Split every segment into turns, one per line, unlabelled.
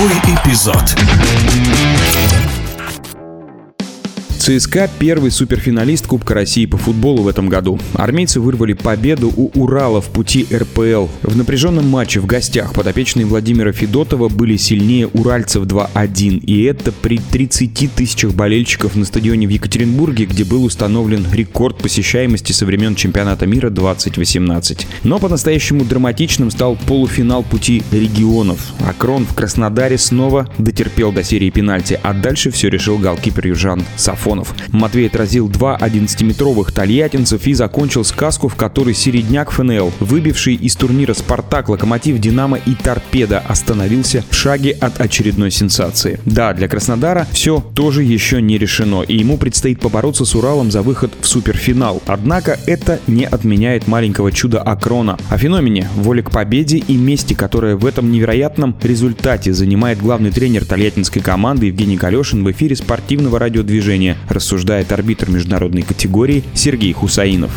Новый эпизод.
ЦСКА – первый суперфиналист Кубка России по футболу в этом году. Армейцы вырвали победу у Урала в пути РПЛ. В напряженном матче в гостях подопечные Владимира Федотова были сильнее уральцев 2-1. И это при 30 тысячах болельщиков на стадионе в Екатеринбурге, где был установлен рекорд посещаемости со времен чемпионата мира 2018. Но по-настоящему драматичным стал полуфинал пути регионов. Акрон в Краснодаре снова дотерпел до серии пенальти, а дальше все решил голкипер Южан Сафо. Сафонов. Матвей отразил два 11-метровых тольяттинцев и закончил сказку, в которой середняк ФНЛ, выбивший из турнира «Спартак», «Локомотив», «Динамо» и «Торпедо» остановился в шаге от очередной сенсации. Да, для Краснодара все тоже еще не решено, и ему предстоит побороться с Уралом за выход в суперфинал. Однако это не отменяет маленького чуда Акрона. О феномене, воле к победе и мести, которая в этом невероятном результате занимает главный тренер тольяттинской команды Евгений Калешин в эфире спортивного радиодвижения рассуждает арбитр международной категории Сергей Хусаинов.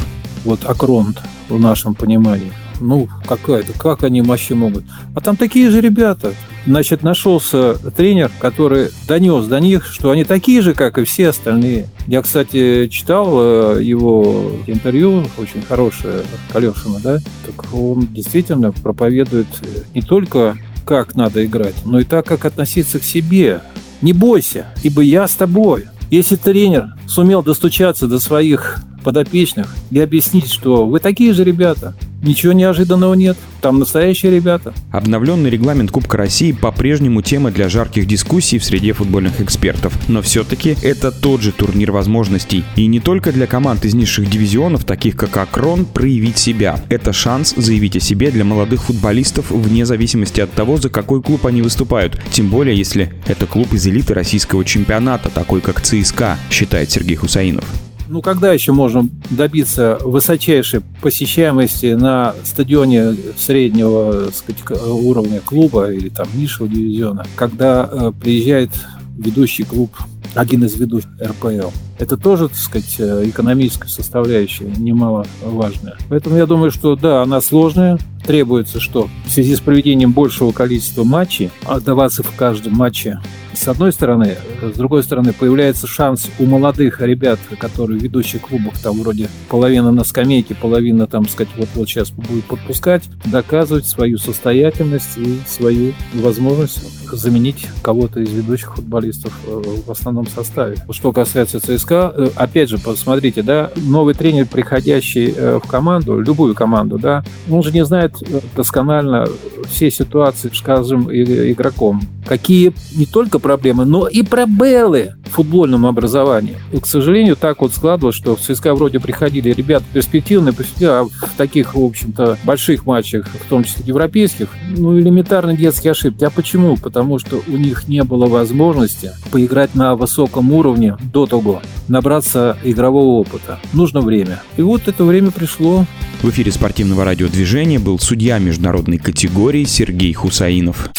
Вот Акронт в нашем понимании. Ну, какая-то, как они вообще могут? А там такие же ребята. Значит, нашелся тренер, который донес до них, что они такие же, как и все остальные. Я, кстати, читал э, его интервью, очень хорошее, Калешина, да? Так он действительно проповедует не только как надо играть, но и так, как относиться к себе. Не бойся, ибо я с тобой. Если тренер сумел достучаться до своих подопечных и объяснить, что вы такие же ребята, Ничего неожиданного нет. Там настоящие ребята.
Обновленный регламент Кубка России по-прежнему тема для жарких дискуссий в среде футбольных экспертов. Но все-таки это тот же турнир возможностей. И не только для команд из низших дивизионов, таких как Акрон, проявить себя. Это шанс заявить о себе для молодых футболистов вне зависимости от того, за какой клуб они выступают. Тем более, если это клуб из элиты российского чемпионата, такой как ЦСКА, считает Сергей Хусаинов.
Ну, когда еще можем добиться высочайшей посещаемости на стадионе среднего сказать, уровня клуба или там низшего дивизиона, когда э, приезжает ведущий клуб, один из ведущих РПЛ. Это тоже, так сказать, э, экономическая составляющая немаловажная. Поэтому я думаю, что да, она сложная, требуется что? В связи с проведением большего количества матчей, отдаваться в каждом матче с одной стороны. С другой стороны, появляется шанс у молодых ребят, которые в ведущих клубах, там вроде половина на скамейке, половина, там, сказать, вот-вот сейчас будет подпускать, доказывать свою состоятельность и свою возможность заменить кого-то из ведущих футболистов э, в основном составе. Что касается ЦСКА, э, опять же, посмотрите, да, новый тренер, приходящий э, в команду, любую команду, да, он же не знает досконально все ситуации, скажем, игроком. Какие не только проблемы, но и пробелы в футбольном образовании. И, к сожалению, так вот складывалось, что в ЦСКА вроде приходили ребята перспективные, а в таких, в общем-то, больших матчах, в том числе европейских, ну, элементарно детские ошибки. А почему? Потому что у них не было возможности поиграть на высоком уровне до того, набраться игрового опыта. Нужно время. И вот это время пришло.
В эфире спортивного радиодвижения был судья международной категории Сергей Хусаинов.